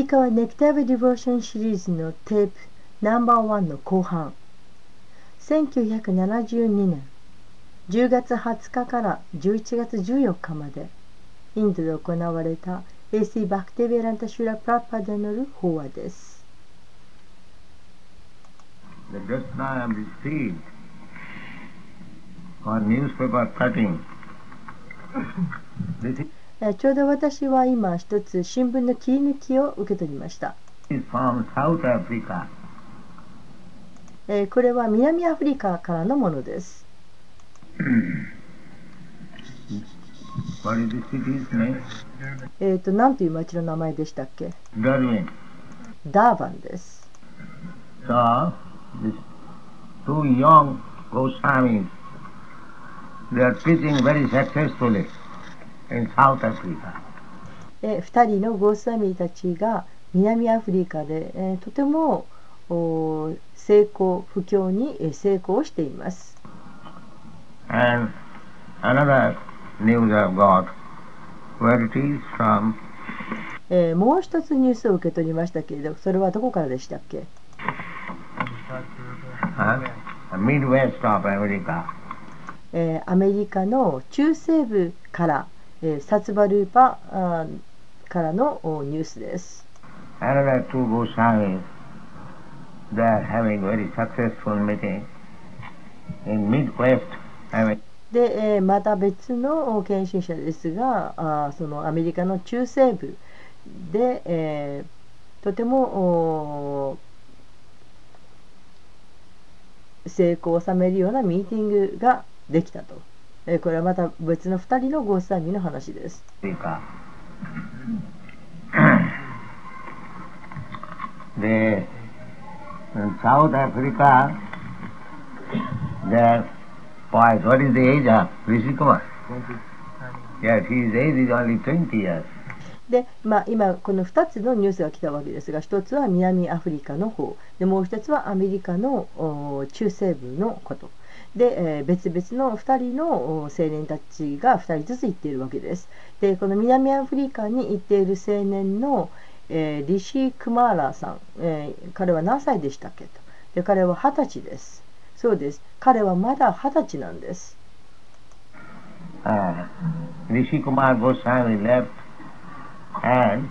以下は Nectar of Devotion シリーズのテープナンバーワンの後半1972年10月20日から11月14日までインドで行われた AC バクティヴェーダンタ・スワミ・プラブパーダによる法話です that just now I have received newspaper cutting. ちょうど私は今、一つ新聞の切り抜きを受け取りました。これは南アフリカからのものです。えと何という町の名前でしたっけ？ダーヴン。ダーヴンです。2人のゴースワミーたちが南アフリカで、えーとてもお成功不況にえー成功しています And another news I've got, where it is from, えーもう一つニュースを受け取りましたけれどそれはどこからでしたっけ、huh? Midwest of America. えーアメリカの中西部から、えーサツバルーパあーからのおニュースです Another two Goswamis, they are having very successful meeting in Midwest America. で、えーまた別のお研修者ですがあーそのアメリカの中西部で、えーとてもお成功を収めるようなミーティングができたと、え、これはまた別の2人のゴースミの話です。で、サウダフリカ、で、まあ、今、この2つのニュースが来たわけですが、1つは南アフリカの方、でもう1つはアメリカの中西部のこと。で、えー別々の2人の青年たちが2人ずつ行っているわけです。でこの南アフリカに行っている青年の、えーリシー・クマーラーさん、えー彼は何歳でしたっけと。で彼は20歳です。そうです。彼はまだ20歳なんです。Uh, Rishi Kumar Goswami left and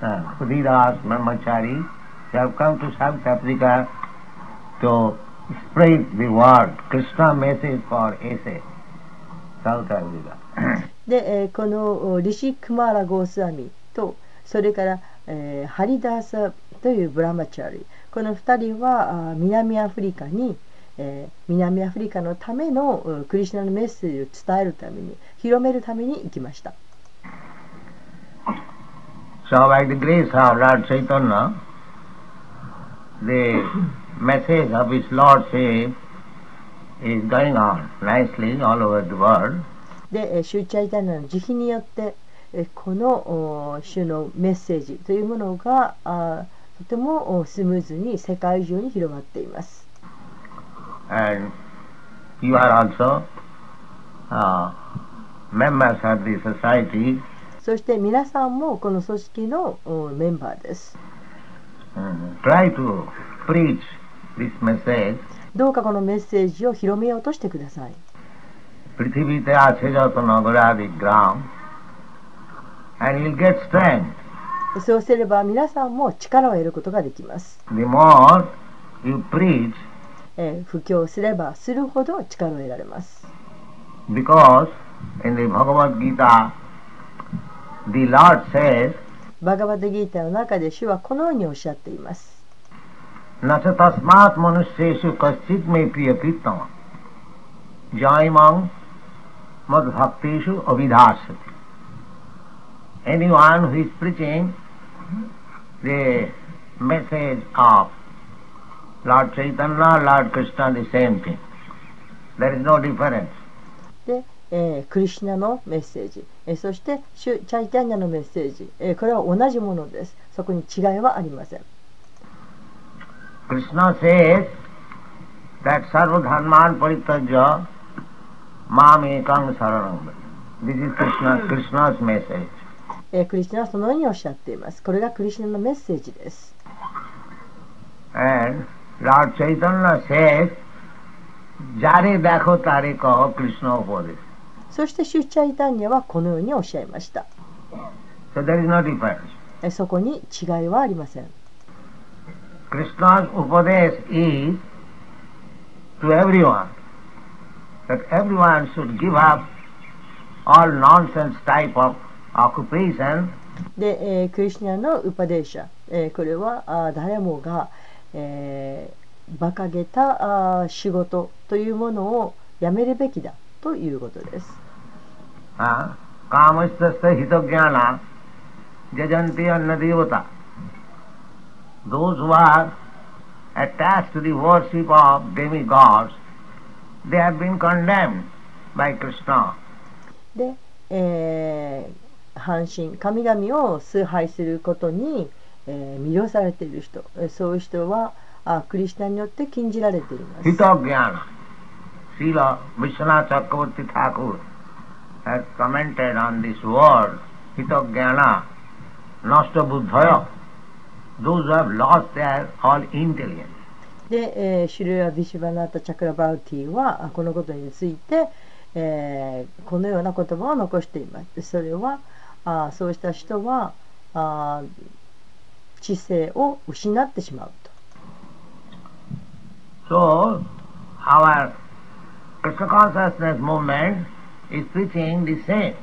uh, Khudidas Brahmachari they have come to South Africa to spread the word, Krishna message for essay, South Africa. で、えーこのおリシ・クマーラ・ゴースワミとそれから、えーハリダーサというブラマチャリこの2人はあー南アフリカに、えー南アフリカのためのうんクリシュナのメッセージを伝えるために広めるために行きました。So by the grace of Lord Chaitanya, the message of his Lordship is going on nicely all over the world. で、えーシューチャイタナの慈悲によって、えーこのお主のメッセージというものがとてもおスムーズに世界中に広がっています。And you are also uh, members of the society. そして皆さんもこの組織のおメンバーです。Mm, Try to preach. どうかこのメッセージを広めようとしてください。そうすれば皆さんも力を得ることができます。布教すればするほど力を得られます。バガバデギータの中で主はこのようにおっしゃっています。न च तस्मात् मनुष्येषु कश्चित् मे प्रियकृतम जयमं मद्भक्तेषु अभिधास्यति Anyone who is preaching the message of Lord Chaitanya, Lord Krishna, the same thing. There is no difference. で、えークリシュナのメッセージ、えーそしてシュチャイタニャのメッセージ、えーこれは同じものです。そこに違いはありません。 Krishna says that sarva dharman paritajya mam ekam saranam. This is Krishna, Krishna's message. えークリスナはそのようにおっしゃっています。これがクリスナのメッセージです。And Lord Chaitanya says, Jare dekho tare kaho Krishna upodesha. そしてシュチャイタンニャはこのようにおっしゃいました。So there is no difference. えーそこに違いはありません。Krishna's upadesh is to everyone that everyone should give up all nonsense type of occupation で、えー、クリシナのウパデーシャ、えー、これはあ誰もが、えー、馬鹿げたあ仕事というものをやめるべきだということです。あ、カムシタスタヒトギャナ、ジャジャンティアンナディオタ。Those who are attached to the worship of demigods they have been condemned by Krishna で、えー半身神々を崇拝することに、えー魅了されている人えーそういう人はあクリスナによって禁じられています。Hitognyana. Srila Vishwanath Chakravarti Thakur has commented on this word, Hitognyana, Nasta Buddhaya. Those who have lost their all intelligence. で、えーシュルラ・ビシュバナータ・チャクラバウティはあこのことについて、えーこのような言葉を残しています。それはあそうした人はあ知性を失ってしまうと。So, our Krishna consciousness movement is preaching the same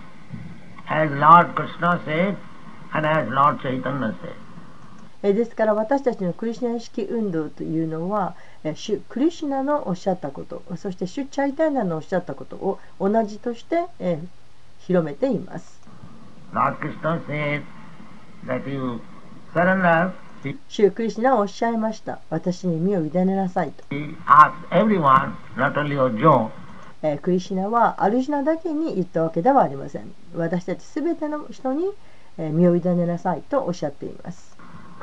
as Lord Krishna said and as Lord Chaitanya said. えーですから私たちのクリシュナ意識運動というのは、えーシュクリシュナのおっしゃったことそしてシュチャイタイナのおっしゃったことを同じとして、えー広めています。シュクリシュナはおっしゃいました。私に身を委ねなさいと。everyone, クリシュナはアルジュナだけに言ったわけではありません。私たちすべての人に、えー身を委ねなさいとおっしゃっています。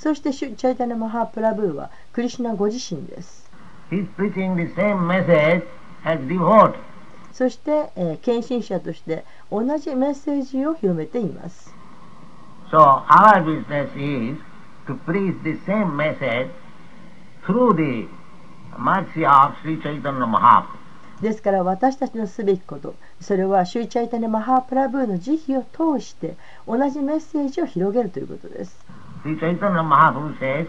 そしてシューチャイタネ・マハープラブーはクリシナご自身です。そして、えー、献身者として同じメッセージを広めています。ですから私たちのすべきことそれはシューチャイタネ・マハープラブーの慈悲を通して同じメッセージを広げるということです。Mahaprabhu says,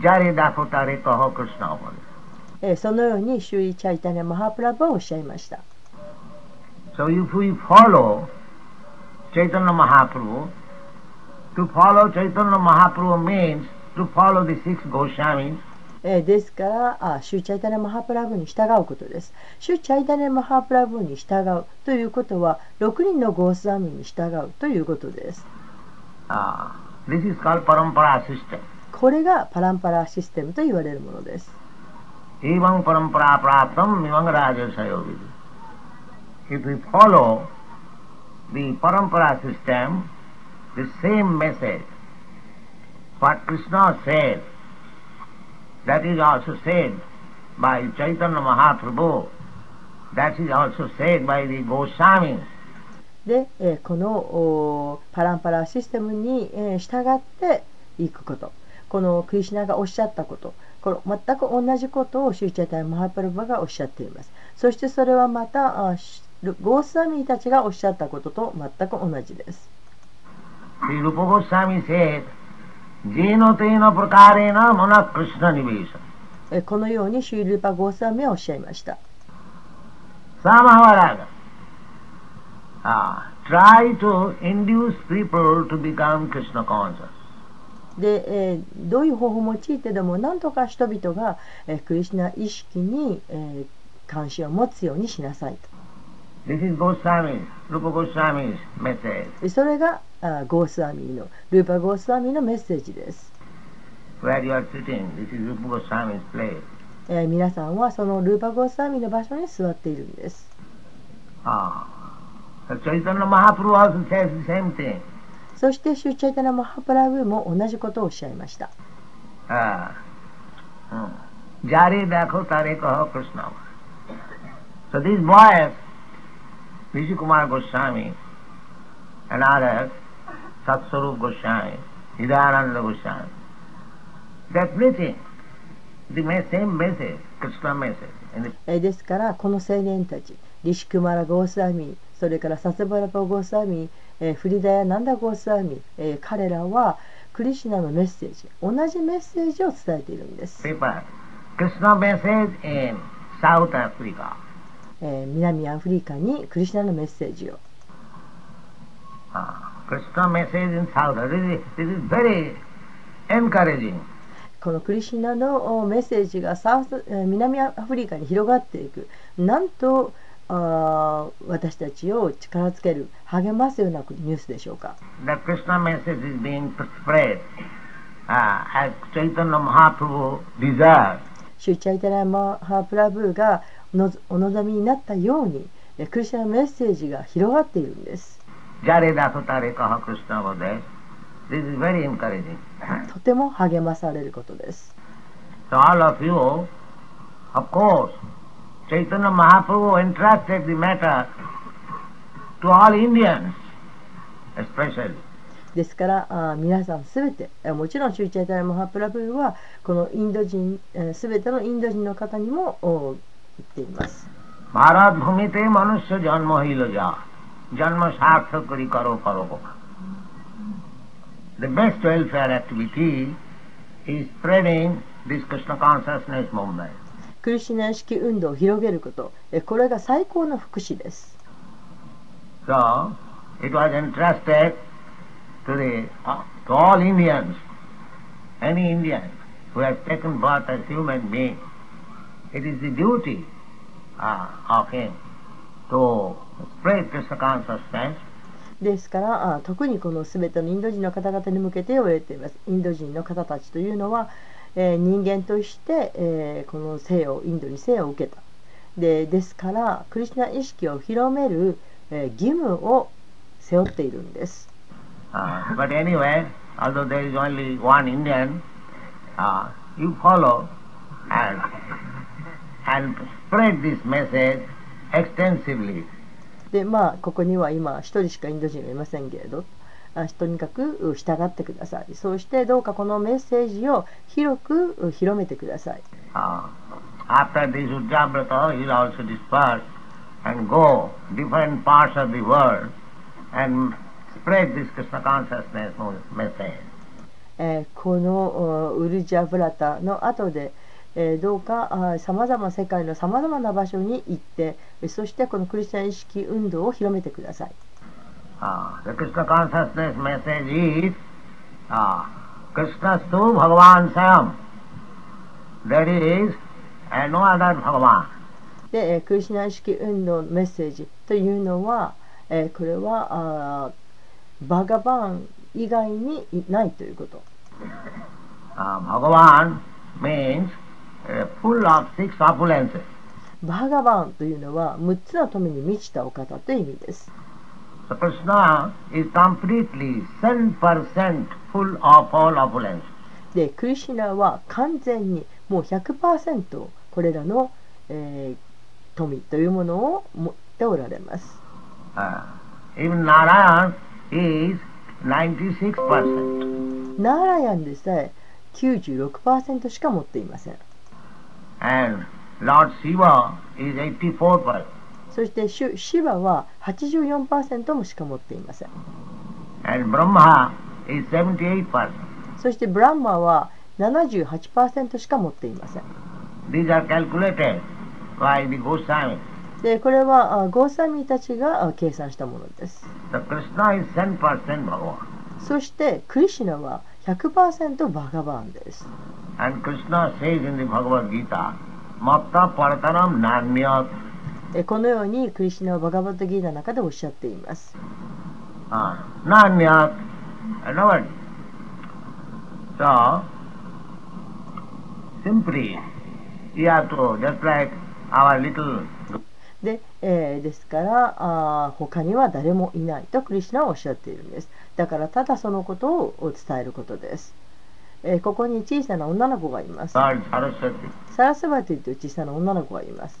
Jare dakho tare kaho Krishna upade. えーそのようにシューチャイタネ・マハープラブーはおっしゃいました。So if we follow Chaitanya Mahaprabhu, to follow Chaitanya Mahaprabhu means to follow the six Goswamis, えーですからあ、シューチャイタネ・マハープラブーに従うことです。シューチャイタネ・マハープラブーに従うということは、6人のゴースワミに従うということです。uh, this is called Parampara system. これがパランパラシステムと言われるものです。 Evam parampara praptam imam rajasayo vidi. If we follow the parampara system, the same message, what Krishna said, that is also said by Chaitanya Mahaprabhu, that is also said by the Goswamis. で、えーこのおパランパラシステムに、えー従っていくこと。このクリシュナがおっしゃったこと。この全く同じことをシューチャイタイマハプラバがおっしゃっています。そしてそれはまたゴースワミーたちがおっしゃったことと全く同じです。Rupa Goswami said, このようにシュールパゴースワミはおっしゃいました。Samavaraga. try to induce people to become Krishna conscious. で、え、どういう方法を用いてでも何とか人々が、えー、クリスナ意識に、えー、関心を持つようにしなさいと。This is Goswami's, Rupa Goswami's message. それがあーゴースワミのルーパ・ゴースワミのメッセージです。皆さんはそのルーパ・ゴースワミの場所に座っているんです。あ。そして、シューチャイタナ・マハプラブも同じことをおっしゃいました。ですから、この青年たち、リシュクマラ・ゴスワミ、それからサセバラパ・ゴースワミー、えーフリダヤ・ナンダ・ゴースワミー、えー彼らはクリシュナのメッセージ同じメッセージを伝えているんです.えー南アフリカにクリシュナのメッセージを Ah. このクリシュナのおメッセージがサウスえー南アフリカに広がっていくなんとあー私たちを力つける励ますようなニュースでしょうか The Krishna message is being spread uh, as Chaitanya Mahaprabhu desired. シュチャイタラマハプラブーがおのお望みになったようにえクリスチャンのメッセージが広がっているんです.とても励まされることです So all of you, of course, Chaitanya Mahaprabhu entrusted the matter to all Indians, especially. ですからあ皆さんすべてもちろんシューチャイタラ・マハプラブルはこのインド人すべてのインド人の方にも言っています。マハラブミテマヌシャジャンマヒラジャジャンマシャーククリカロパロホ The best welfare activity is spreading this Krishna consciousness movement. クリシュナ意識運動を広げることえこれが最高の福祉です So, it was entrusted to, the, uh, to all Indians, any Indian who has taken birth as human being. It is the duty uh, of him to spread Krishna consciousness ですからあ特にこの全てのインド人の方々に向けて言われていますインド人の方たちというのは、えー、人間として、えー、この生をインドに生を受けたで,ですからクリスチャン意識を広める、えー、義務を背負っているんです。でまあここには今一人しかインド人はいませんけれど。とにかく従ってください。そしてどうかこのメッセージを広く広めてください。このウルジャブラタの後でどうかさまざま世界のさまざまな場所に行ってそしてこのクリスチャン意識運動を広めてください。Uh, the Krishna consciousness message is uh, Krishna Stu Bhagavan Sam. That is, and no other Bhagavan. で、えークリスチャン意識運動のメッセージというのは、えーこれはあーバガバン以外にいないということ Uh, Bhagavan means uh, full of six opulences. バガバンというのは6つの富に満ちたお方という意味です So Krishna is completely 1000% full of all opulences. でクリシュナは完全にもう100%これらの、えー富というものを持っておられます Uh, even Narayan is 96%. ナーラヤンでさえ96%しか持っていません And Lord Shiva is 84%. そしてシュシバは84%もしか持っていません And Brahma is 78%. そしてブランマは78%しか持っていません.でこれはあゴーサミーたちがあ計算したものです So Krishna is 10% Bhagavan. そしてクリシュナは100%バガバンです And Krishna says in the Bhagavad Gita, Matta Parataram Nanyat. えこのようにクリシュナはバガバットギーナの中でおっしゃっています。Uh, Nanyat, and nobody. So, simply, you have to, just like our little で,、えーですからあー他には誰もいないとクリシュナはおっしゃっているんです。だからただそのことを伝えることです、えーここに小さな女の子がいます.サラスバティという小さな女の子がいます、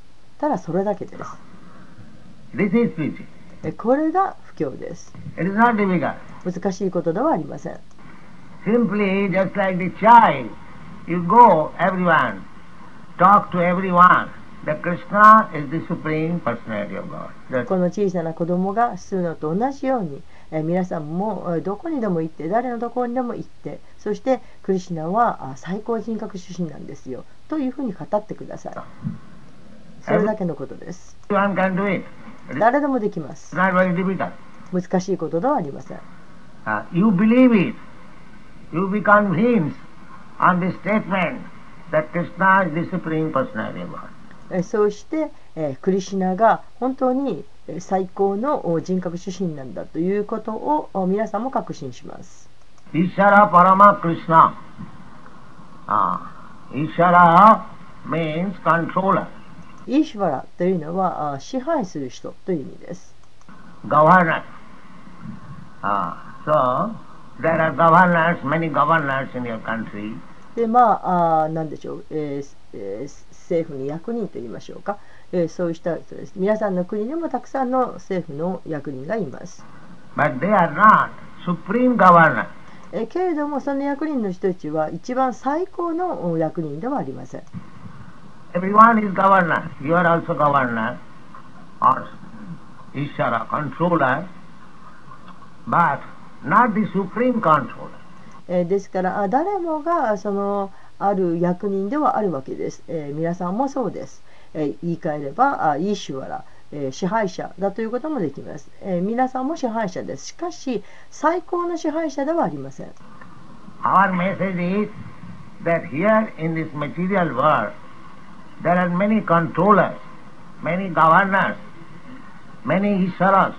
ただそれだけです。これが不況です。難しいことではありません。Is the supreme personality この小さな子供がするのと同じように、え、皆さんもどこにでも行って、誰のところにでも行って、そしてクリシナは最高人格出身なんですよ。というふうに語ってください。それだけのことです。誰でもできます。難しいことではありません。Uh, you believe it. You be convinced on the statement that Krishna is the Supreme Personality of God. えそうして、えークリシュナが本当にえー最高のお人格出身なんだということをお皆さんも確信します。Ishara Parama Krishna. Uh, Ishara means controller, イーシュバラというのはあ支配する人という意味です。governor. Uh, so, there are governors, many governors in your country. で、まあ、あーなんでしょう、えーえー政府の役人と言いましょうか、えーそういう人です。皆さんの国にもたくさんの政府の役人がいます。But they are not supreme governor. えーけれども、その役人の人たちは一番最高のお役人ではありません。Everyone is governor. You are also governor or Ishara, controller, but not the supreme controller. えーですからあ誰もがそのある役人ではあるわけです、えー皆さんもそうです、えー言い換えればあイーシュワラ、えー支配者だということもできます、えー皆さんも支配者ですしかし最高の支配者ではありません Our message is that here in this material world there are many controllers, many governors, many Isharas,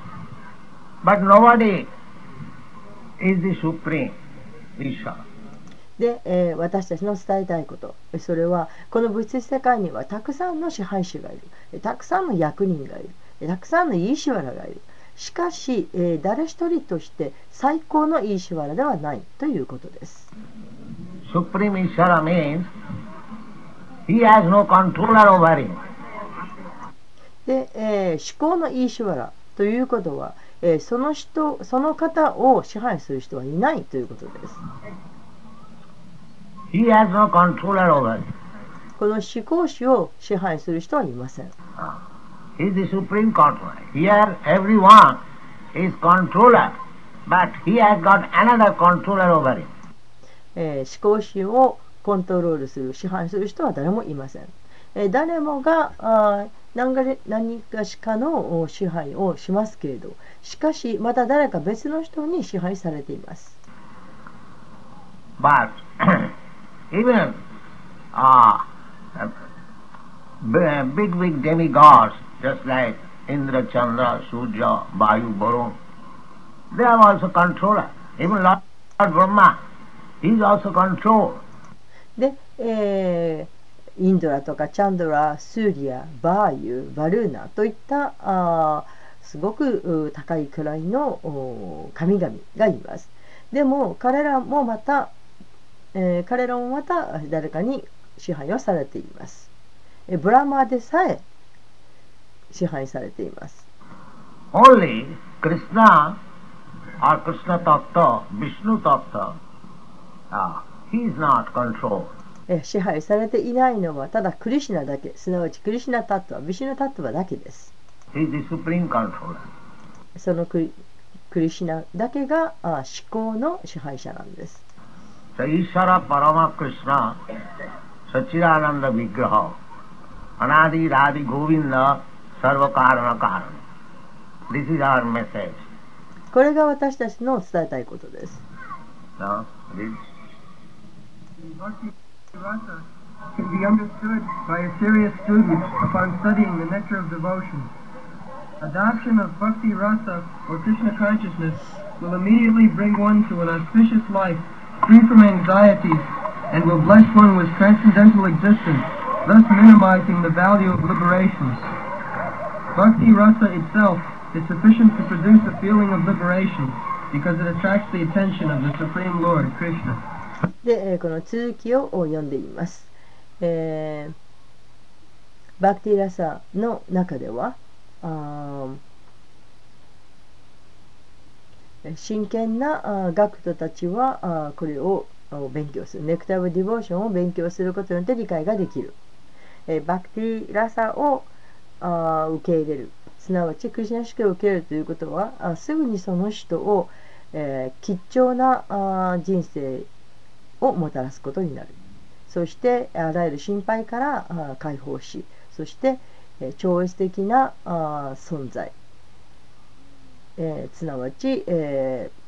but nobody is the supreme Ishara. で、えー私たちの伝えたいこと。えそれはこの物質世界にはたくさんの支配者がいる。えたくさんの役人がいる。えたくさんのイーシュワラがいる。しかし、えー誰一人として最高のイーシュワラではないということです。Supreme Ishara means he has no controller over him. で、えー思考のイーシュワラということは、えーその人その方を支配する人はいないということです He has no controller over him. この思考主を支配する人はいません He is the supreme controller. Here everyone is controller, but he has got another controller over him. えー思考主をコントロールする支配する人は誰もいません、えー誰もがあ何か何かしかの支配をしますけれどしかしまた誰か別の人に支配されています But even uh, b- big, big demigods, just like Indra, Chandra, Surya, Vayu, Varun, they are also controller. Even Lord Brahma, he is also controlled. えーインドラとかチャンドラ、スーリア、バーユ、バルーナといったあすごく高い位の神々がいます。でも彼らもまた、えー彼らもまた誰かに支配をされています。えブラマーでさえ支配されています。Only Krishna or Krishna Tattva, Vishnu Tattva, uh, he is not controlled. 支配されていないのはただクリシナだけ。すなわちクリシナタットはビシナタットはだけです。そのクリ,クリシナだけが思考の支配者なんです。サイラパラマクリシナサチランダビグハアナディラディゴビンダサルバカーナカーナ This is our message. これが私たちの伝えたいことです。Rasa can be understood by a serious student upon studying the nectar of devotion. Adoption of bhakti rasa or Krishna consciousness will immediately bring one to an auspicious life, free from anxieties, and will bless one with transcendental existence, thus minimizing the value of liberations. Bhakti rasa itself is sufficient to produce a feeling of liberation because it attracts the attention of the Supreme Lord, Krishna. で、えこの続きを読んでみます、えーバクティラサの中ではあ真剣な学徒たちはこれを勉強する。ネクター・ブ・ディボーションを勉強することによって理解ができる、えバクティラサを受け入れる。すなわちクリシナ式を受け入れるということはすぐにその人を、えー、吉祥なあ人生をもたらすことになる。そしてあらゆる心配から解放しそして、超越的な存在、えーすなわち、えー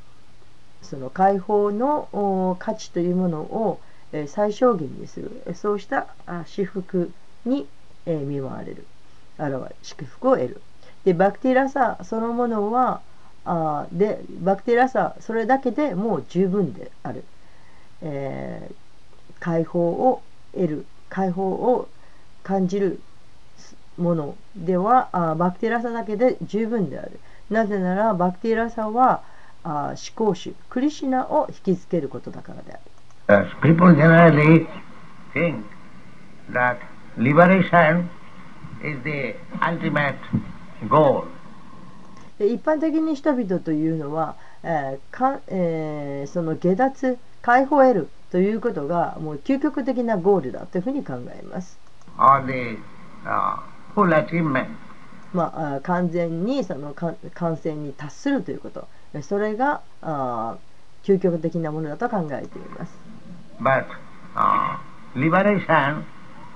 その解放の価値というものを、最小限にする。そうしたあ至福に、見舞われる。現れ祝福を得る。でバクティラサそのものはあでバクティラサそれだけでもう十分である、えー解放を得る解放を感じるものではあーバクティラサだけで十分であるなぜならバクティラサはあー思考主クリシナを引きつけることだからである people generally think that liberation is the ultimate goal. で一般的に人々というのは、えーかえーその下脱解放を得るということがもう究極的なゴールだというふうに考えます、the uh. まあ、完全にそのか完成に達するということそれがあー究極的なものだと考えています But uh, liberation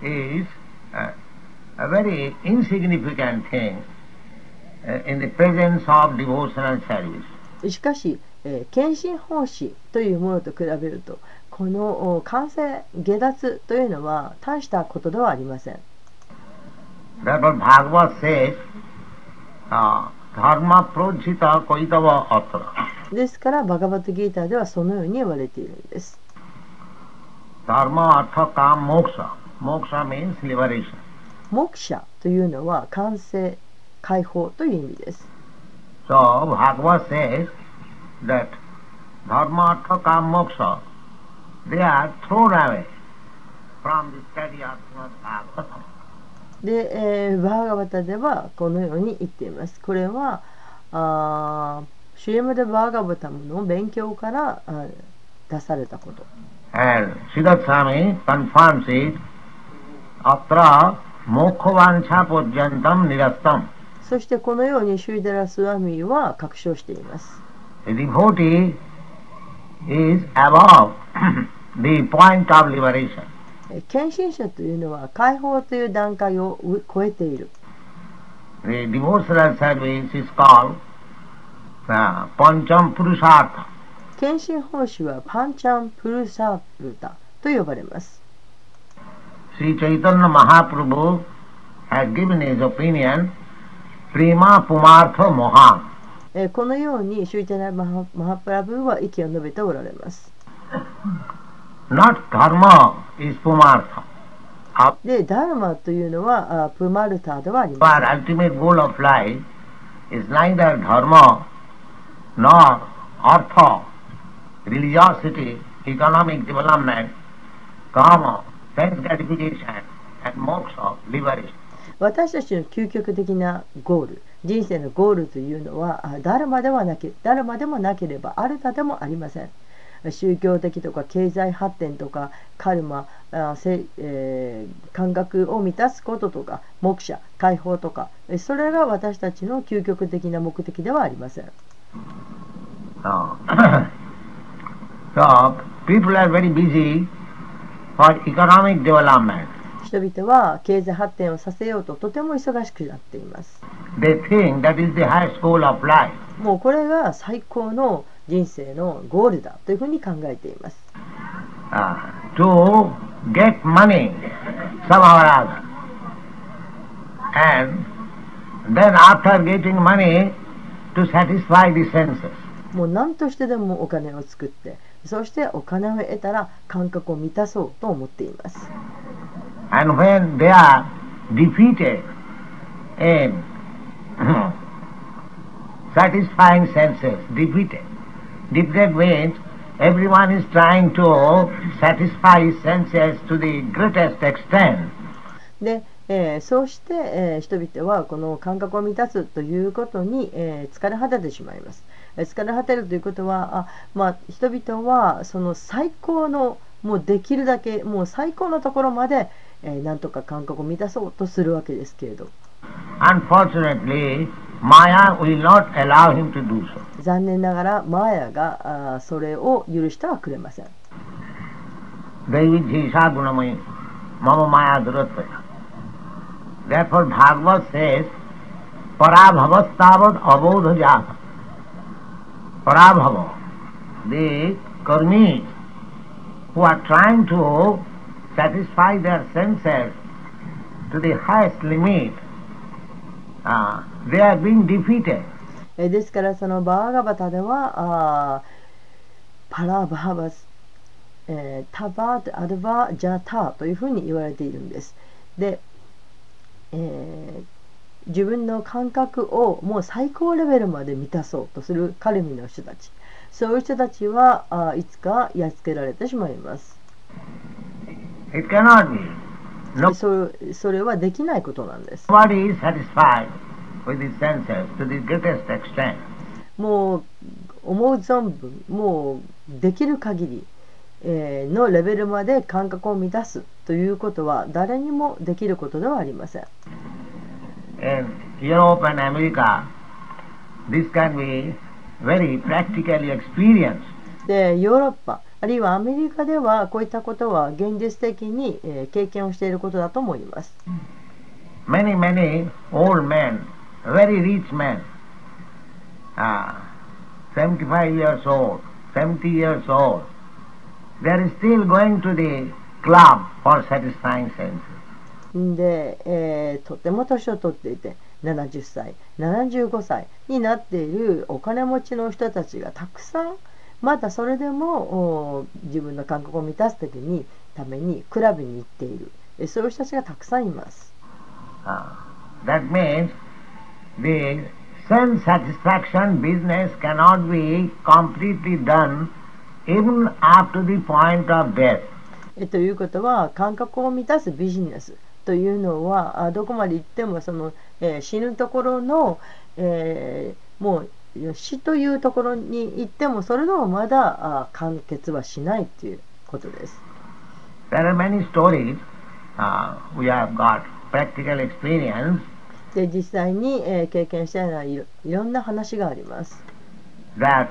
is uh, a very insignificant thing uh, in the presence of devotional service. しかし、えー、検診方針というものと比べるとこの感染下脱というのは大したことではありません。ですからバガバトギーターではそのように言われているんです。モクシャというのは完成解放という意味です。that で、えー、バーガバタではこのように言っています。これは、シュエムでバーガバタの勉強から出されたこと。シダツ、そしてこのように、シュイラスワミは確証しています。The devotee is above the point of liberation. えー献身者というのは解放という段階をう超えている The devotional service is called uh, Pancham Purusartha. 献身奉仕はパンチャンプルサールタと呼ばれます Sri Chaitanya Mahaprabhu has given his opinion Prima Pumartha Mohan. え、このようにシューチャナマハ,マハプラブーは意見を述べておられます。Dharma is Pumartha.Dharma というのはあプマルタではあります。私たちの究極的なゴール、人生のゴールというのはあダルマではなけダルマでもなければアルタでもありません宗教的とか経済発展とかカルマあせ、えー感覚を満たすこととか目者解放とかそれが私たちの究極的な目的ではありません Oh. so, people are very busy for economic development. 人々は経済発展をさせようととても忙しくなっています。もうこれが最高の人生のゴールだというふうに考えています。もう何としてでもお金を作って、そしてお金を得たら感覚を満たそうと思っています。And when they are defeated in satisfying senses, defeated. Defeated means everyone is trying to satisfy his senses to the greatest extent. で、えーそうして、えー人々はこの感覚を満たすということに、えー疲れ果ててしまいます。えー疲れ果てるということはあ、まあ、人々はその最高のもうできるだけもう最高のところまで、えーなんとか感覚を満たそうとするわけですけれど Unfortunately, Maya will not allow him to do so. 残念ながらマーヤがあーそれを許してはくれません。Therefore Bhagavad says, Parabhavastavad abodha jata. Parabhava. The karmis who are trying to satisfy their senses to the highest limit, uh, they are being defeated. えですからそのバーガバタではあパラバーバス、えータバーアドバージャターというふうに言われているんです。で、えー自分の感覚をもう最高レベルまで満たそうとするカルミの人たちそういう人たちはあいつかやっつけられてしまいます。そ,それはできないことなんです。もう思う存分、もうできる限りのレベルまで感覚を満たすということは誰にもできることではありません。でヨーロッパ、あるいはアメリカではこういったことは現実的に、えー経験をしていることだと思います。Many, many old men, very rich men, uh, 75 years old, 70 years old, they are still going to the club for satisfying senses. で、えーとても年を取っていて70歳75歳になっているお金持ちの人たちがたくさんまだそれでもお自分の感覚を満たす時にためにクラブに行っているえそういう人たちがたくさんいます。Uh, that means the sense satisfaction business cannot be completely done even up to the point of death. えということは感覚を満たすビジネスというのはあどこまで行ってもその、えー死ぬところの、えーもう死というところに行ってもそれでもまだあ完結はしないということです。There are many stories. Uh, we have got practical experience で実際に、えー経験したようないろいろんな話があります。that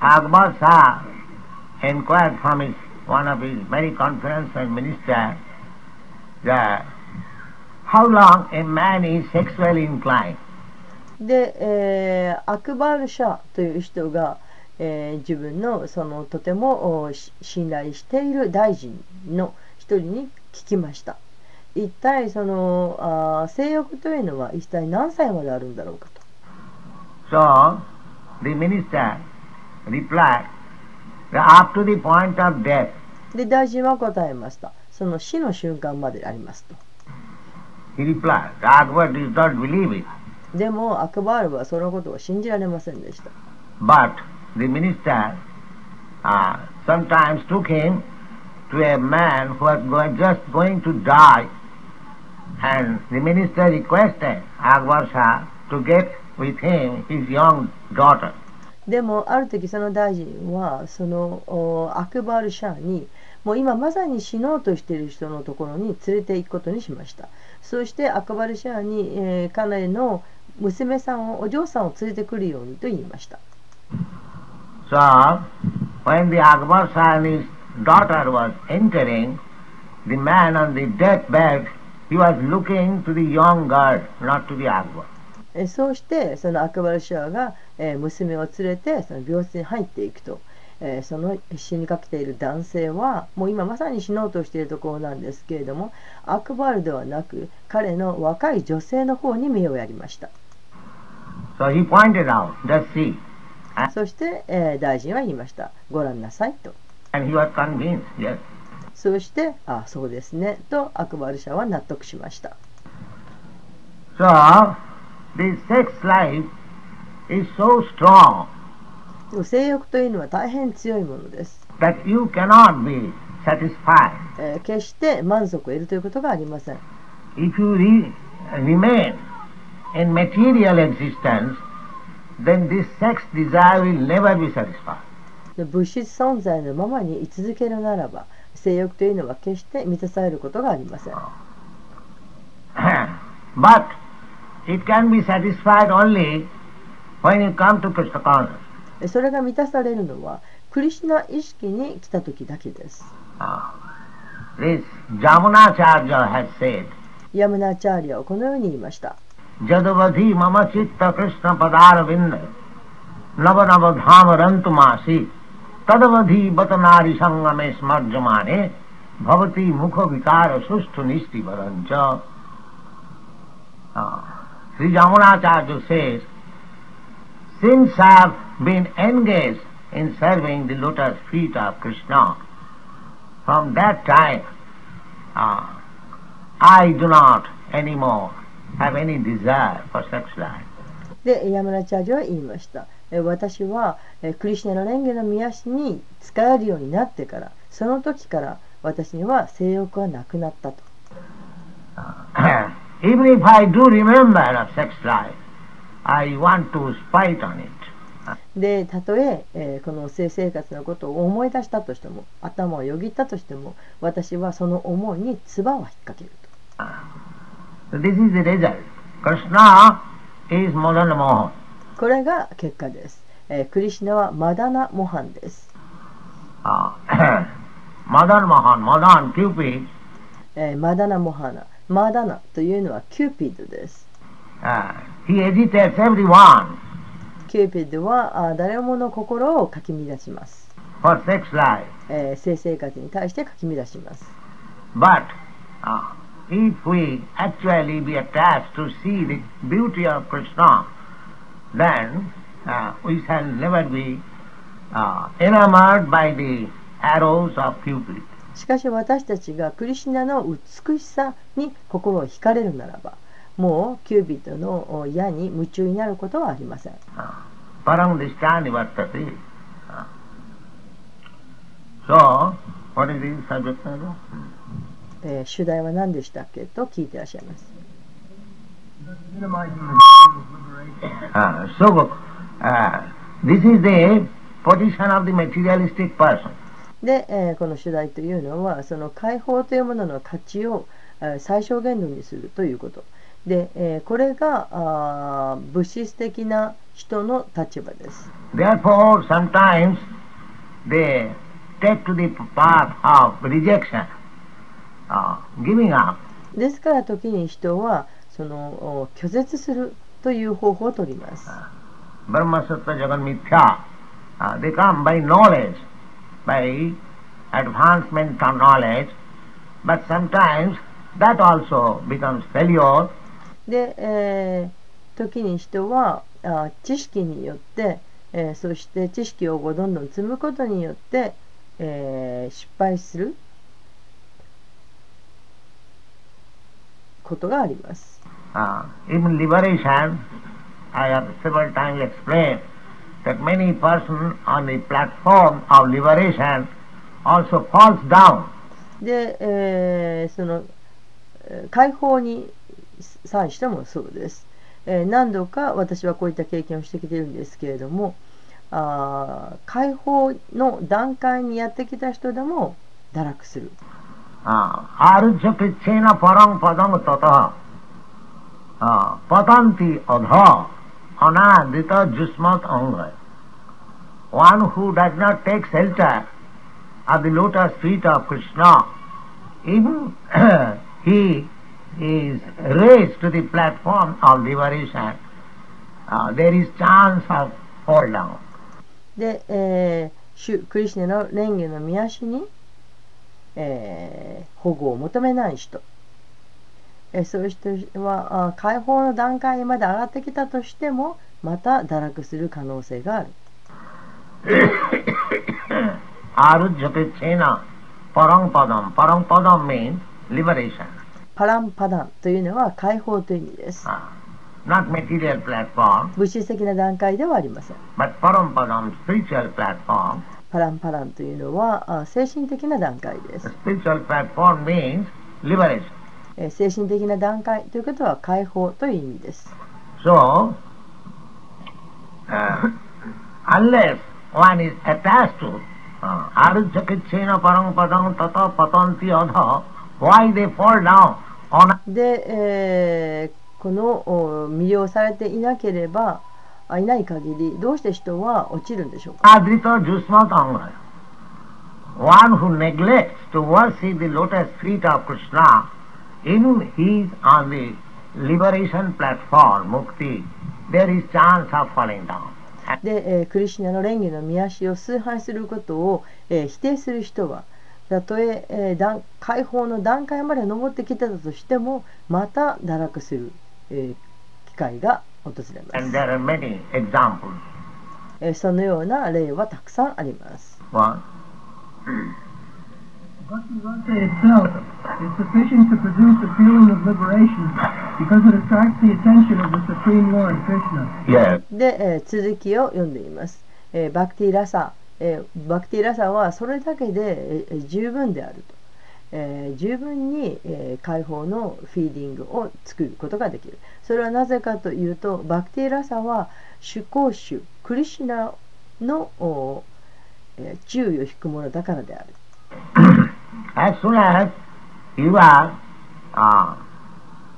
Akbar Shah inquired from his, one of his very confidential minister that how long a man is sexually inclined. で、えーアクバール・シャーという人が、えー自分のそのとてもおし信頼している大臣の一人に聞きました。一体そのあー性欲というのは一体何歳まであるんだろうかと。So the minister replied that up to the point of death. で大臣は答えました。その死の瞬間までありますと。He replied, Akbar did not believe it. でもアクバールはそのことを信じられませんでした。But the minister uh, sometimes took him to a man who was going, just going to die, and the minister requested Akbar Shah to get with him his young daughter. でもある時その大臣はそのおアクバール・シャーにもう今まさに死のうとしている人のところに連れて行くことにしましたそしてアクバル・シャーに、えー彼の娘さんをお嬢さんを連れてくるようにと言いました。So, when the Akbar his daughter was entering, the man on the deathbed, he was looking to the young girl, not to the Akbar. えそうしてそのアクバルシャーが、えー娘を連れてその病室に入っていくと、えーその死にかけている男性はもう今まさに死のうとしているところなんですけれどもアクバルではなく彼の若い女性の方に目をやりました So he pointed out, just see. そして、えー大臣は言いましたご覧なさいと And he was convinced, yes. そうしてあそうですねとアクバルシャーは納得しました So, the sex life is so strong 性欲というのは大変強いものです、that you cannot be satisfied. えー決して満足を得るということがありません If you re- remain in material existence, then this sex desire will never be satisfied. で物質存在のままに居続けるならば性欲というのは決して満たされることがありません but it can be satisfied only when you come to Krishna consciousness. でそれが満たされるのはクリシュナ意識に来た時だけです Ah. This Jamunacharya has said, ヤムナチャーリアはこのように言いました Jadavadhi mama chitta Krishna padaravinda nava nava dhama rantumasi tadavadhi batanari sangame smarjamane bhavati mukha vikara sustu nisti varancha. Ah. Sri Jamunacharya says, since I have been engaged in serving the lotus feet of Krishna, from that time ah, I do not anymore have any desire for sex life. でヤムナチャーリアは言いましたえ私はえクリシュナの蓮華の御足に使えるようになってからその時から私には性欲はなくなったと Even if I do remember of sex life, I want to spite on it. でたとええーこの性生活のことを思い出したとしても頭をよぎったとしても私はその思いに唾を引っ掛けると This is the legend これが結果です。え、クリシナはマダナ・モハンです。マダナ・モハン、マダナ、キューピッド。マダナ・モハナ、マダナというのはキューピッドです。キューピッドはあ誰もの心をかき乱します。え、性生活に対してかき乱します。If we actually be attracted to see the beauty of Krishna, then uh, we shall never be uh, enamored by the arrows of Cupid. しかし私たちがクリシュナの美しさに心を惹かれるならばもうキューピッドのお矢に夢中になることはありません Uh, Paraṁ dṛṣṭvā nivartate. Uh, so, what is the subject matter? え、主題は何でしたっけと聞いていらっしゃいます。で、え、この主題というのは、その解放というものの価値を最小限度にするということ。で、え、これがあ物質的な人の立場です。Therefore, sometimes. ですから時に人はそのお拒絶するという方法を取ります Brahma Sattva Jagan Mithya. Uh, they come by knowledge, by advancement of knowledge, but sometimes that also becomes failure で、えー時に人はあ知識によって、えーそして知識をどんどん積むことによって、えー失敗することがあります。で、えー、その解放に際してもそうです、えー。何度か私はこういった経験をしてきているんですけれどもあ、解放の段階にやってきた人でも堕落する。Uh, Arujya kichena parang padang tata uh, patanti adha anadita jusmat anga. one who does not take shelter of the lotus feet of Krishna, even he is raised to the platform of liberation, uh, there is chance of fall down. で、えー主クリシュナの蓮華の御足に、えー、保護を求めない人、えー、そうして人あ解放の段階まで上がってきたとしてもまた堕落する可能性がある。アルジャピチェナパランパダンというのは解放という意味です。Not material platform, 物質的な段階ではありません。But パランパランというのはあ精神的な段階です。精神的な段階ということは解放という意味です。So, uh, unless one is attached to uh, Arujyakechena parang padam tata patanti adha, why they fall down on で、えーこのお魅了されていなければあいない限りどうして人は落ちるんでしょうか Adrita Jusmatanga. One who neglects to worship the lotus feet of Krishna, in he is on the liberation platform, mukti, there is chance of falling down. で、えークリシュナの蓮華の御足を崇拝することを、えー否定する人はたとええー段解放の段階まで登ってきてたとしてもまた堕落する、えー機会が訪れます。えそのような例はたくさんあります。で、え、続きを読んでいます。えー、バクティラサ、えー、バクティラサはそれだけで、え、十分である。え、十分に、え、解放のフィーリングを作ることができる。それはなぜかというと、バクティラサは至高主、クリシュナの、注意を引くものだからである。as soon as you are uh,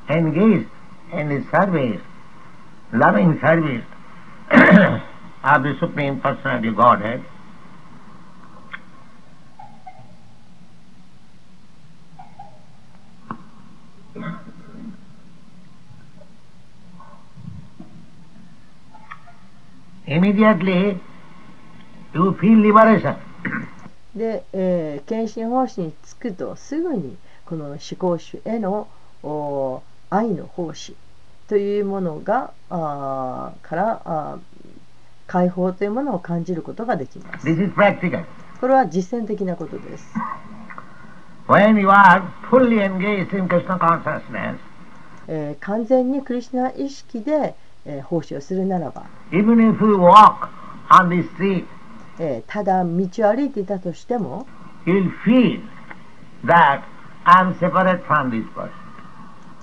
engaged in the service, loving service of the Supreme Personality Godhead, immediately you feel liberation. で、えー献身奉仕につくとすぐにこの思考主へのお愛の奉仕というものがあーからあー解放というものを感じることができます。This is practical. これは実践的なことです。When you are fully engaged in Krishna consciousness, えー完全にクリシュナ意識で、えー奉仕をするならば、even if you walk on the street, えーただ道を歩いていたとしても、will feel that I am separate from this person.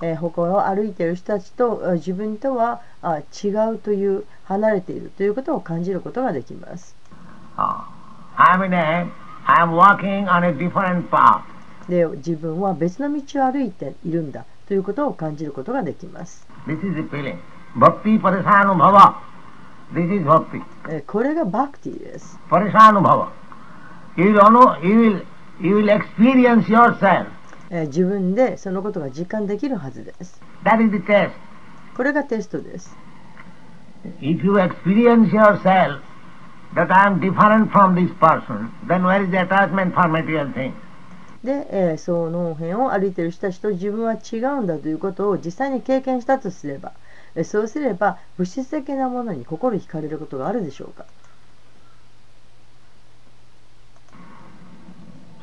えー他を歩いている人たちとえー自分とはあ違うという離れているということを感じることができます。Uh, I am in a, I am walking on a different path. で自分は別の道を歩いているんだということを感じることができます。This is the feeling. Bhakti parishanubhava. This is bhakti. えーこれがバクティです。Parishanubhava. You will know, you will, you will experience yourself. えー自分でそのことが実感できるはずです。That is the test. これがテストです。If you experience yourself that I am different from this person, then where is the attachment for material things? で、えーその辺を歩いている人たちと自分は違うんだということを実際に経験したとすれば、えーそうすれば物質的なものに心惹かれることがあるでしょうか。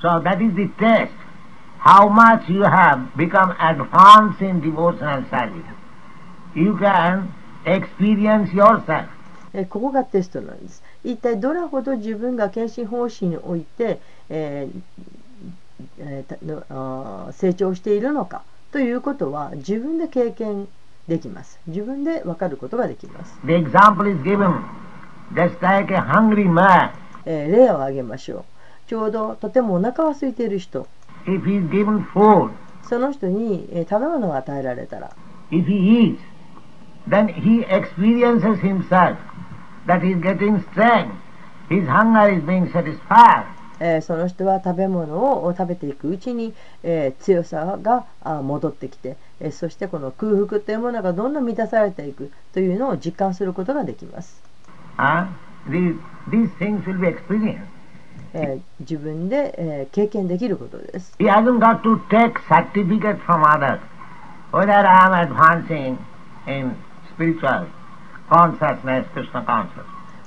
So that is the test. How much you have become advanced in devotional service. You can experience yourself. えーここがテストなんです。一体どれほど自分が献身方針において、えーえー成長しているのかということは自分で経験できます。自分で分かることができます。The example is given just like a hungry man. えー例を挙げましょう。ちょうどとてもお腹が空いている人、If he is given food, その人に、えー食べ物が与えられたら、if he eats, then he experiences himself that he is getting strength his hunger is being satisfied. えーその人は食べ物を食べていくうちに、えー強さがあ戻ってきて、えそしてこの空腹というものがどんどん満たされていくというのを実感することができます。え、自分で、え、経験できることです。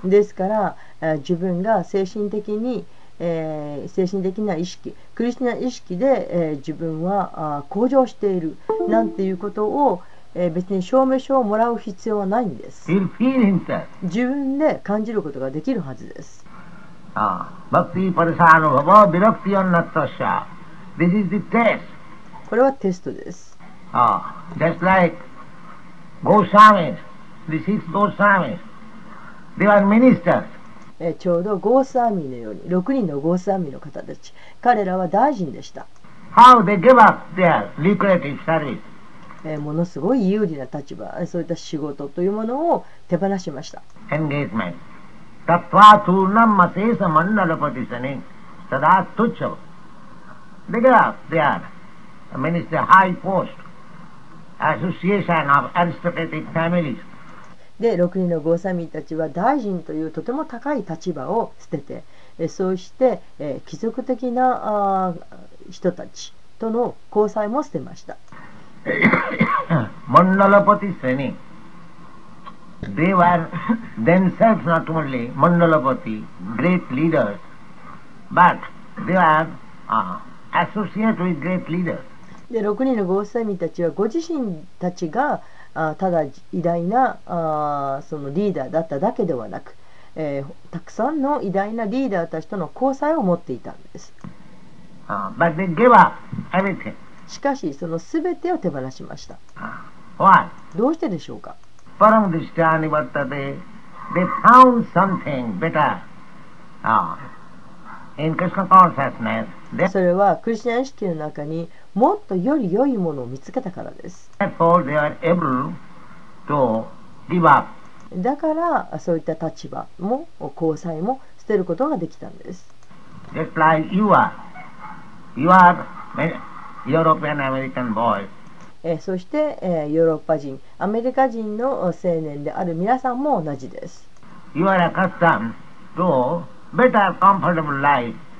ですから、え、自分が精神的に、えー、精神的な意識クリスティナ意識で、えー、自分はあ向上しているなんていうことを、えー、別に証明書をもらう必要はないんです。自分で感じることができるはずです。これはテストですゴーサーミン、リシーズゴーサー。ミン、ディワンミニスター。え、ちょうどゴースアミのように6人のゴースアミの方たち彼らは大臣でした。How they give up their lucrative study.、えー、ものすごい有利な立場そういった仕事というものを手放しました。Engagement. Families, で6人のゴーサミーたちは大臣というとても高い立場を捨ててえそうして、えー貴族的な人たちとの交際も捨てました Mandalapati Seni. They were themselves not only Mandalapati, great leaders, but they were uh, associated with great leaders. で6人のゴーサミーたちはご自身たちがあただ偉大なあそのリーダーだっただけではなく、え、たくさんの偉大なリーダーたちとの交際を持っていたんです。しかし、そのすべてを手放しました。どうしてでしょうか？パラムディシタニバッタで、で、found something better in Krishna consciousness. それは、クリスチャン意識の中に、もっとより良いものを見つけたからです。だから、そういった立場も、交際も捨てることができたんです。そして、ヨーロッパ人、アメリカ人の青年である皆さんも同じです。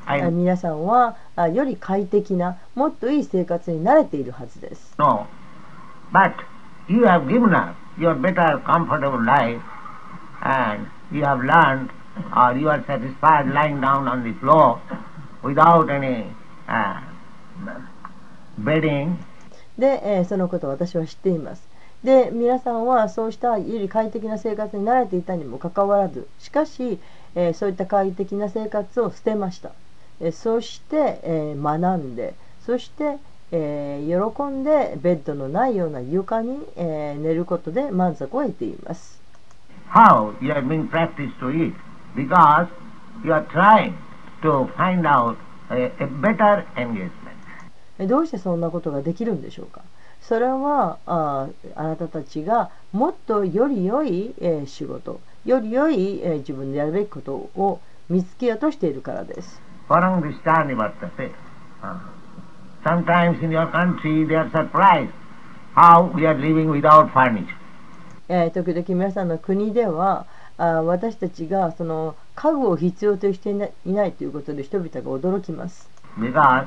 あ I 皆さんはあより快適なもっといい生活に慣れているはずです know. But you have given up your better, comfortable life and you have learned or you are satisfied lying down on the floor without any uh, bedding. で、えーそのことを私は知っていますで皆さんはそうしたより快適な生活に慣れていたにもかかわらずしかし、えーそういった快適な生活を捨てました、えーそして、えー学んでそして、えー喜んでベッドのないような床に、えー寝ることで満足を得ています How you are being practiced to eat? Because you are trying to find out a, a better engagement. えどうしてそんなことができるんでしょうか？それはああなたたちがもっとより良い、えー仕事より良い、えー自分でやるべきことを見つけようとしているからです。Parang drishtani vartate. Uh, Sometimes in your country they are surprised how we are living without furniture. えー時々皆さんの国ではあ私たちがその家具を必要としていないいないということで人々が驚きます。Because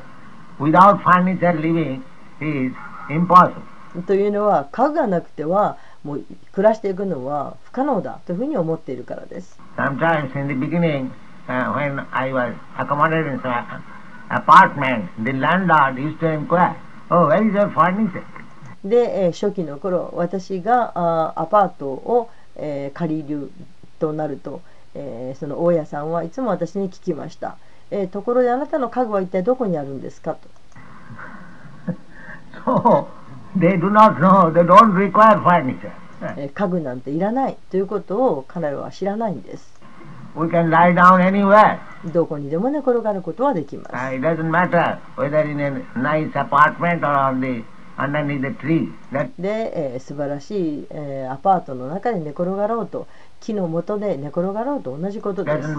without furniture living is impossible. というのは家具がなくてはもう暮らしていくのは不可能だというふうに思っているからです。Sometimes in the beginning, uh, when I was accommodated in some apartment, the landlord used to inquire, oh, where is your furniture? で、えー初期の頃私があーアパートを、えー借りるとなると、えーその大家さんはいつも私に聞きました、えーところであなたの家具は一体どこにあるんですかと So, they do not know, they don't require furniture. えー家具なんていらないということを彼らは知らないんです We can lie down anywhere. どこにでも寝転がることはできます。で、えー、素晴らしい、え、アパートの中で寝転がろうと、木のとで寝転がろうと同じことです。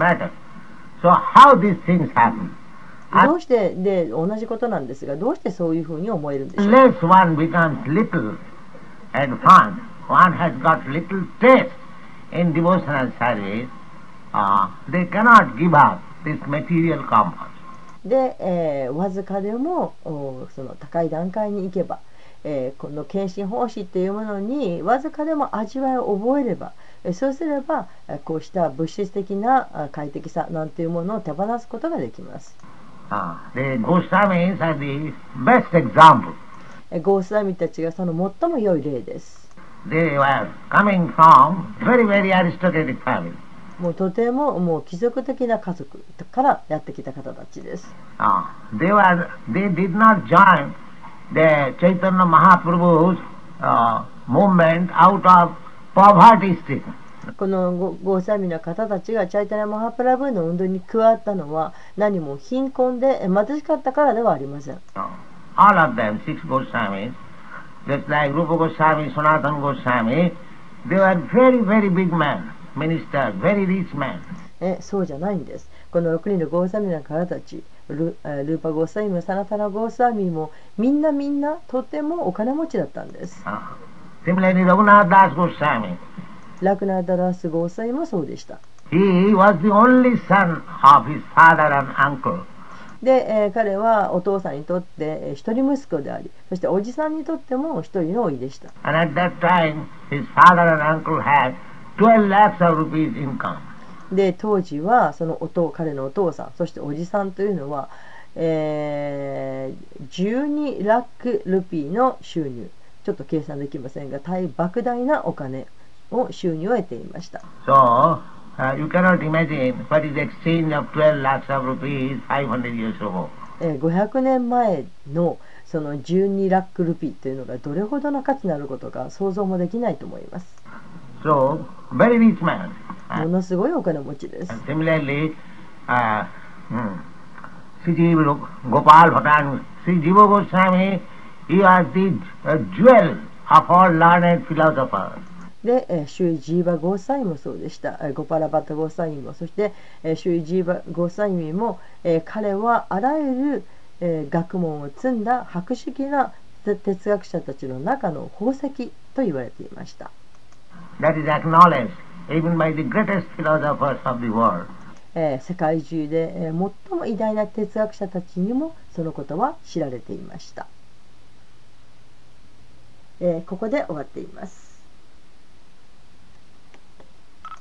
どうしてで同じことなんですが、どうしてそういうふうに思えるんでしょう？か。One has got little taste in devotional service. で、えー、わずかでもおその高い段階に行けば、えー、この献身奉仕っていうものにわずかでも味わいを覚えれば、え、そうすればこうした物質的な快適さなんていうものを手放すことができます。ゴースダミたちがその最も良い例です。They were coming from very, very aristocratic family. もうとてももう貴族的な家族からやってきた方たちです。このゴーサミの方たちがチャイタナ・マハプラブーの運動に加わったのは何も貧困で貧しかったからではありません。All of them, six Goswamis, just like Rupa Goswami, Sanatana Goswami, they were very, very big men. Very rich. えそうじゃないんです。この6人のゴーサミの方たちルーパ・ゴーサミもサナタナ・ゴーサミもみんなみんなとてもお金持ちだったんです。Uh, similarly, Raghunath Das Goswami, ラクナーダラス・ゴーサミもそうでした。he was the only son of his father and uncle. で、えー彼はお父さんにとってえー一人息子でありそしておじさんにとっても一人の老いでした。And at that time, his father and uncle had 12 lakhs of rupees income. で当時はそのお父彼のお父さんそしておじさんというのは、えー12ラックルピーの収入ちょっと計算できませんが大莫大なお金を収入を得ていました。So, uh, you cannot imagine what is the exchange of 12 lakhs of rupees 500 years ago. えー500年前のその12ラックルピーというのがどれほどの価値のあることか想像もできないと思います。So, very rich man. ものすごいお金持ちです。で、シュイジーバ・ゴーサインもそうでした。ゴパラバタ・ゴーサインも、そしてシュイジーバ・ゴーサインも、彼はあらゆる学問を積んだ博識な哲学者たちの中の宝石と言われていました。世界中で最も偉大な哲学者たちにもそのことは知られていました。ここで終わっています。